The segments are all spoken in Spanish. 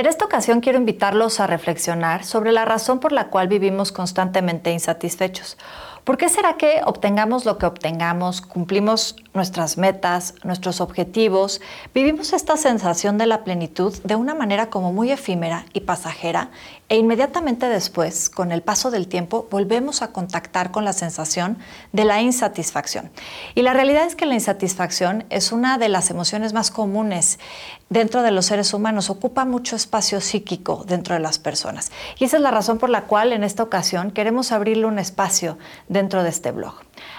En esta ocasión quiero invitarlos a reflexionar sobre la razón por la cual vivimos constantemente insatisfechos. ¿Por qué será que obtengamos lo que obtengamos, cumplimos nuestras metas, nuestros objetivos, vivimos esta sensación de la plenitud de una manera como muy efímera y pasajera e inmediatamente después, con el paso del tiempo, volvemos a contactar con la sensación de la insatisfacción? Y la realidad es que la insatisfacción es una de las emociones más comunes dentro de los seres humanos, ocupa mucho espacio psíquico dentro de las personas. Y esa es la razón por la cual en esta ocasión queremos abrirle un espacio dentro de este blog.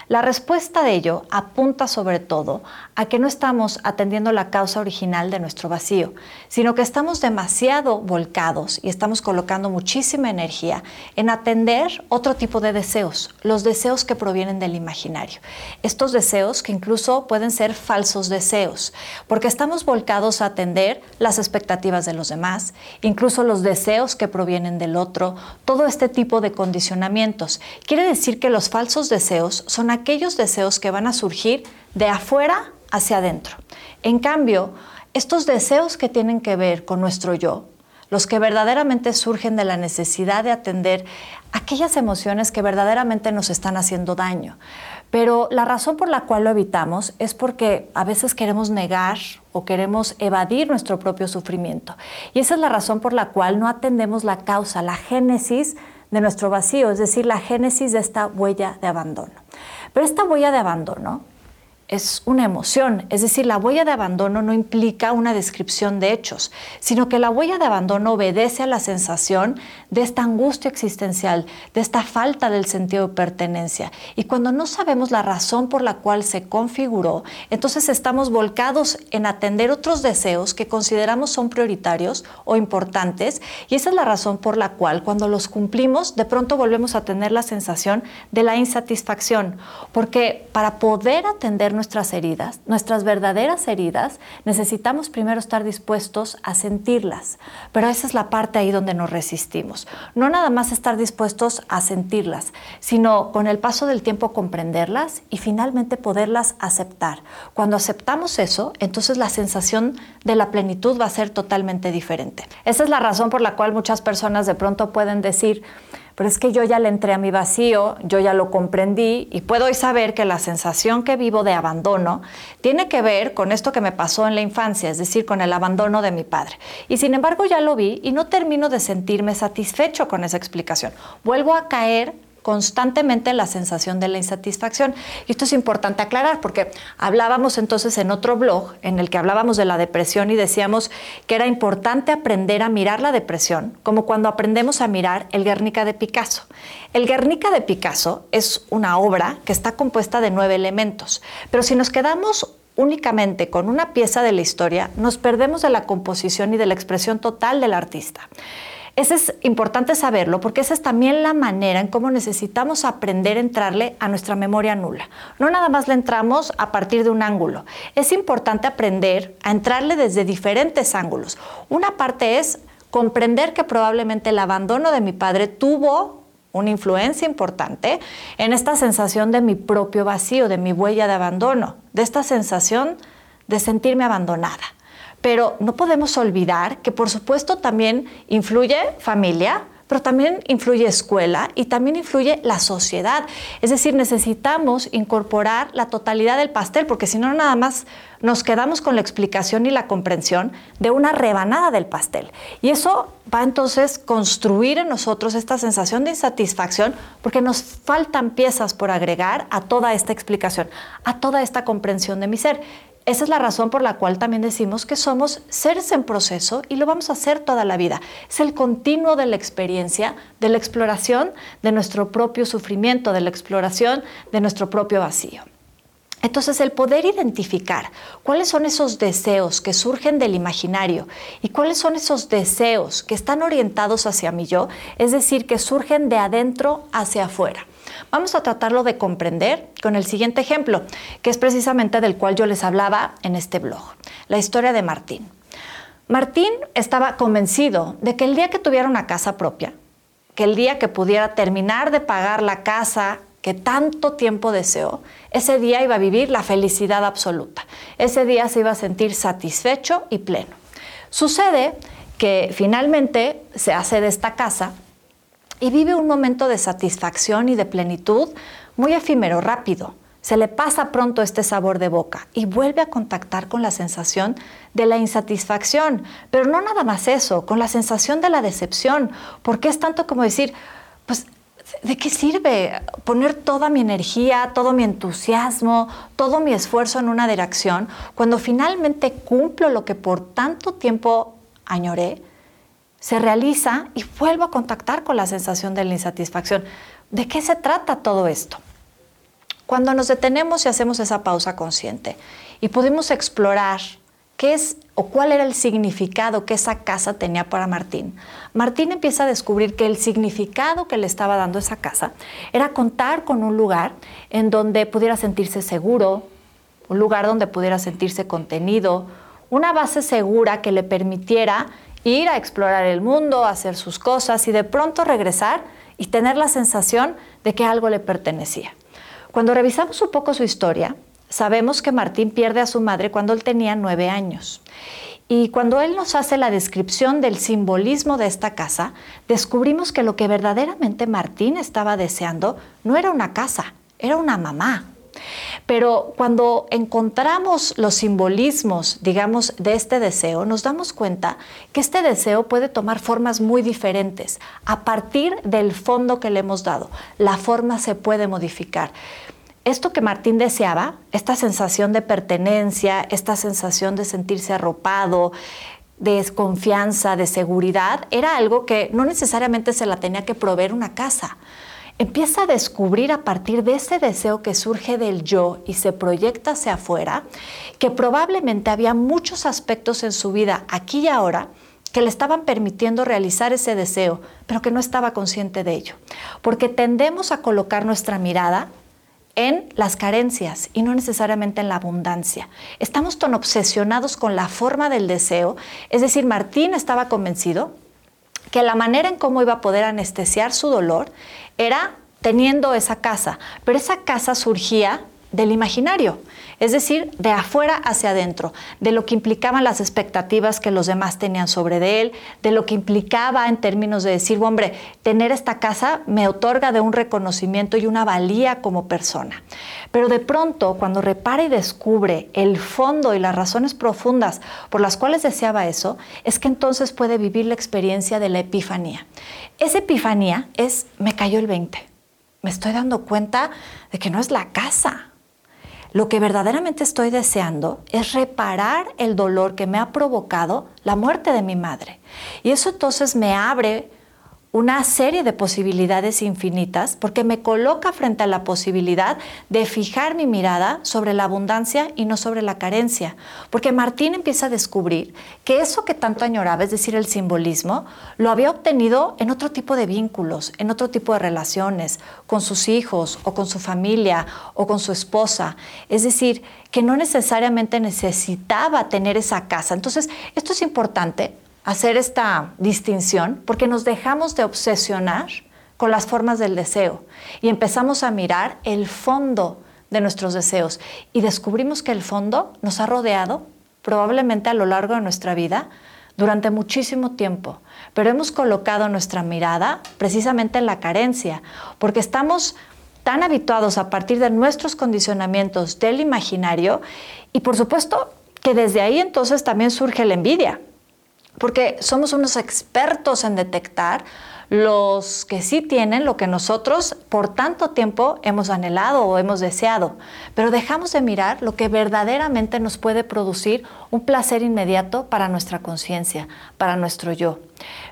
La respuesta de ello apunta sobre todo a que no estamos atendiendo la causa original de nuestro vacío, sino que estamos demasiado volcados y estamos colocando muchísima energía en atender otro tipo de deseos, los deseos que provienen del imaginario. Estos deseos que incluso pueden ser falsos deseos, porque estamos volcados a atender las expectativas de los demás, incluso los deseos que provienen del otro, todo este tipo de condicionamientos. Quiere decir que los falsos deseos son aquellos deseos que van a surgir de afuera hacia adentro. En cambio, estos deseos que tienen que ver con nuestro yo, los que verdaderamente surgen de la necesidad de atender aquellas emociones que verdaderamente nos están haciendo daño. Pero la razón por la cual lo evitamos es porque a veces queremos negar o queremos evadir nuestro propio sufrimiento. Y esa es la razón por la cual no atendemos la causa, la génesis de nuestro vacío, es decir, la génesis de esta huella de abandono. Pero esta huella de abandono es una emoción, es decir, la huella de abandono no implica una descripción de hechos, sino que la huella de abandono obedece a la sensación de esta angustia existencial, de esta falta del sentido de pertenencia. Y cuando no sabemos la razón por la cual se configuró, entonces estamos volcados en atender otros deseos que consideramos son prioritarios o importantes, y esa es la razón por la cual cuando los cumplimos, de pronto volvemos a tener la sensación de la insatisfacción, porque para poder atender nuestras heridas, nuestras verdaderas heridas, necesitamos primero estar dispuestos a sentirlas. Pero esa es la parte ahí donde nos resistimos. No nada más estar dispuestos a sentirlas, sino con el paso del tiempo comprenderlas y finalmente poderlas aceptar. Cuando aceptamos eso, entonces la sensación de la plenitud va a ser totalmente diferente. Esa es la razón por la cual muchas personas de pronto pueden decir, pero es que yo ya le entré a mi vacío, yo ya lo comprendí y puedo hoy saber que la sensación que vivo de abandono tiene que ver con esto que me pasó en la infancia, es decir, con el abandono de mi padre. Y sin embargo ya lo vi y no termino de sentirme satisfecho con esa explicación. Vuelvo a caer constantemente la sensación de la insatisfacción. Y esto es importante aclarar porque hablábamos entonces en otro blog en el que hablábamos de la depresión y decíamos que era importante aprender a mirar la depresión como cuando aprendemos a mirar el Guernica de Picasso. El Guernica de Picasso es una obra que está compuesta de nueve elementos, pero si nos quedamos únicamente con una pieza de la historia, nos perdemos de la composición y de la expresión total del artista. Eso es importante saberlo porque esa es también la manera en cómo necesitamos aprender a entrarle a nuestra memoria nula. No nada más le entramos a partir de un ángulo. Es importante aprender a entrarle desde diferentes ángulos. Una parte es comprender que probablemente el abandono de mi padre tuvo una influencia importante en esta sensación de mi propio vacío, de mi huella de abandono, de esta sensación de sentirme abandonada. Pero no podemos olvidar que por supuesto también influye familia, pero también influye escuela y también influye la sociedad. Es decir, necesitamos incorporar la totalidad del pastel, porque si no, nada más nos quedamos con la explicación y la comprensión de una rebanada del pastel. Y eso va entonces a construir en nosotros esta sensación de insatisfacción, porque nos faltan piezas por agregar a toda esta explicación, a toda esta comprensión de mi ser. Esa es la razón por la cual también decimos que somos seres en proceso y lo vamos a hacer toda la vida. Es el continuo de la experiencia, de la exploración de nuestro propio sufrimiento, de la exploración de nuestro propio vacío. Entonces, el poder identificar cuáles son esos deseos que surgen del imaginario y cuáles son esos deseos que están orientados hacia mi yo, es decir, que surgen de adentro hacia afuera. Vamos a tratarlo de comprender con el siguiente ejemplo, que es precisamente del cual yo les hablaba en este blog, la historia de Martín. Martín estaba convencido de que el día que tuviera una casa propia, que el día que pudiera terminar de pagar la casa que tanto tiempo deseó, ese día iba a vivir la felicidad absoluta. Ese día se iba a sentir satisfecho y pleno. Sucede que finalmente se hace de esta casa y vive un momento de satisfacción y de plenitud muy efímero, rápido. Se le pasa pronto este sabor de boca y vuelve a contactar con la sensación de la insatisfacción, pero no nada más eso, con la sensación de la decepción, porque es tanto como decir, pues ¿De qué sirve poner toda mi energía, todo mi entusiasmo, todo mi esfuerzo en una dirección cuando finalmente cumplo lo que por tanto tiempo añoré? Se realiza y vuelvo a contactar con la sensación de la insatisfacción. ¿De qué se trata todo esto? Cuando nos detenemos y hacemos esa pausa consciente y podemos explorar qué es o cuál era el significado que esa casa tenía para Martín. Martín empieza a descubrir que el significado que le estaba dando esa casa era contar con un lugar en donde pudiera sentirse seguro, un lugar donde pudiera sentirse contenido, una base segura que le permitiera ir a explorar el mundo, hacer sus cosas y de pronto regresar y tener la sensación de que algo le pertenecía. Cuando revisamos un poco su historia, Sabemos que Martín pierde a su madre cuando él tenía nueve años. Y cuando él nos hace la descripción del simbolismo de esta casa, descubrimos que lo que verdaderamente Martín estaba deseando no era una casa, era una mamá. Pero cuando encontramos los simbolismos, digamos, de este deseo, nos damos cuenta que este deseo puede tomar formas muy diferentes a partir del fondo que le hemos dado. La forma se puede modificar esto que Martín deseaba, esta sensación de pertenencia, esta sensación de sentirse arropado, de desconfianza, de seguridad, era algo que no necesariamente se la tenía que proveer una casa. Empieza a descubrir a partir de ese deseo que surge del yo y se proyecta hacia afuera, que probablemente había muchos aspectos en su vida aquí y ahora que le estaban permitiendo realizar ese deseo, pero que no estaba consciente de ello. Porque tendemos a colocar nuestra mirada en las carencias y no necesariamente en la abundancia. Estamos tan obsesionados con la forma del deseo, es decir, Martín estaba convencido que la manera en cómo iba a poder anestesiar su dolor era teniendo esa casa, pero esa casa surgía del imaginario es decir, de afuera hacia adentro, de lo que implicaban las expectativas que los demás tenían sobre de él, de lo que implicaba en términos de decir, hombre, tener esta casa me otorga de un reconocimiento y una valía como persona. Pero de pronto, cuando repara y descubre el fondo y las razones profundas por las cuales deseaba eso, es que entonces puede vivir la experiencia de la epifanía. Esa epifanía es, me cayó el 20. Me estoy dando cuenta de que no es la casa, lo que verdaderamente estoy deseando es reparar el dolor que me ha provocado la muerte de mi madre. Y eso entonces me abre una serie de posibilidades infinitas porque me coloca frente a la posibilidad de fijar mi mirada sobre la abundancia y no sobre la carencia. Porque Martín empieza a descubrir que eso que tanto añoraba, es decir, el simbolismo, lo había obtenido en otro tipo de vínculos, en otro tipo de relaciones, con sus hijos o con su familia o con su esposa. Es decir, que no necesariamente necesitaba tener esa casa. Entonces, esto es importante hacer esta distinción porque nos dejamos de obsesionar con las formas del deseo y empezamos a mirar el fondo de nuestros deseos y descubrimos que el fondo nos ha rodeado probablemente a lo largo de nuestra vida durante muchísimo tiempo, pero hemos colocado nuestra mirada precisamente en la carencia, porque estamos tan habituados a partir de nuestros condicionamientos del imaginario y por supuesto que desde ahí entonces también surge la envidia porque somos unos expertos en detectar los que sí tienen lo que nosotros por tanto tiempo hemos anhelado o hemos deseado, pero dejamos de mirar lo que verdaderamente nos puede producir un placer inmediato para nuestra conciencia, para nuestro yo.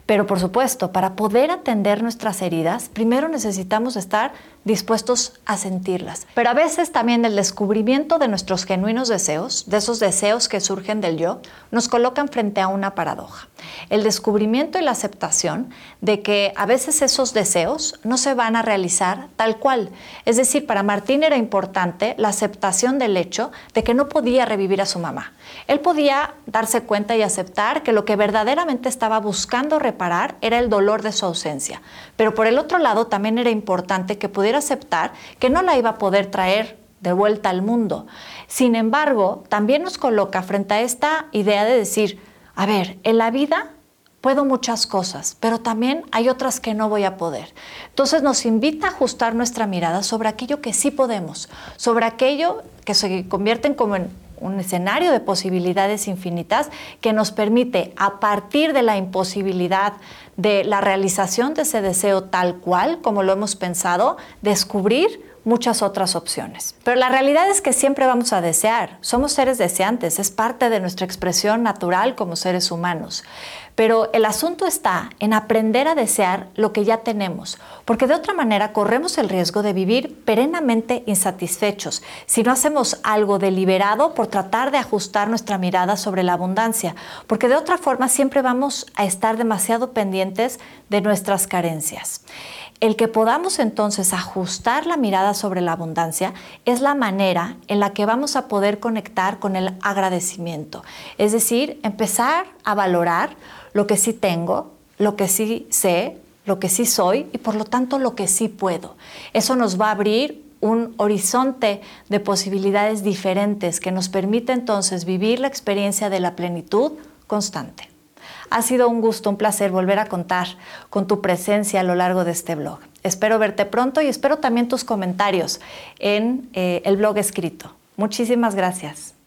Pero por supuesto, para poder atender nuestras heridas, primero necesitamos estar dispuestos a sentirlas. Pero a veces también el descubrimiento de nuestros genuinos deseos, de esos deseos que surgen del yo, nos colocan frente a una paradoja. El descubrimiento y la aceptación de a veces esos deseos no se van a realizar tal cual. Es decir, para Martín era importante la aceptación del hecho de que no podía revivir a su mamá. Él podía darse cuenta y aceptar que lo que verdaderamente estaba buscando reparar era el dolor de su ausencia. Pero por el otro lado también era importante que pudiera aceptar que no la iba a poder traer de vuelta al mundo. Sin embargo, también nos coloca frente a esta idea de decir, a ver, en la vida puedo muchas cosas, pero también hay otras que no voy a poder. Entonces nos invita a ajustar nuestra mirada sobre aquello que sí podemos, sobre aquello que se convierten como en un escenario de posibilidades infinitas que nos permite, a partir de la imposibilidad de la realización de ese deseo tal cual, como lo hemos pensado, descubrir muchas otras opciones. Pero la realidad es que siempre vamos a desear. Somos seres deseantes, es parte de nuestra expresión natural como seres humanos. Pero el asunto está en aprender a desear lo que ya tenemos, porque de otra manera corremos el riesgo de vivir perennemente insatisfechos si no hacemos algo deliberado por tratar de ajustar nuestra mirada sobre la abundancia, porque de otra forma siempre vamos a estar demasiado pendientes de nuestras carencias. El que podamos entonces ajustar la mirada sobre la abundancia es la manera en la que vamos a poder conectar con el agradecimiento, es decir, empezar a valorar lo que sí tengo, lo que sí sé, lo que sí soy y por lo tanto lo que sí puedo. Eso nos va a abrir un horizonte de posibilidades diferentes que nos permite entonces vivir la experiencia de la plenitud constante. Ha sido un gusto, un placer volver a contar con tu presencia a lo largo de este blog. Espero verte pronto y espero también tus comentarios en eh, el blog escrito. Muchísimas gracias.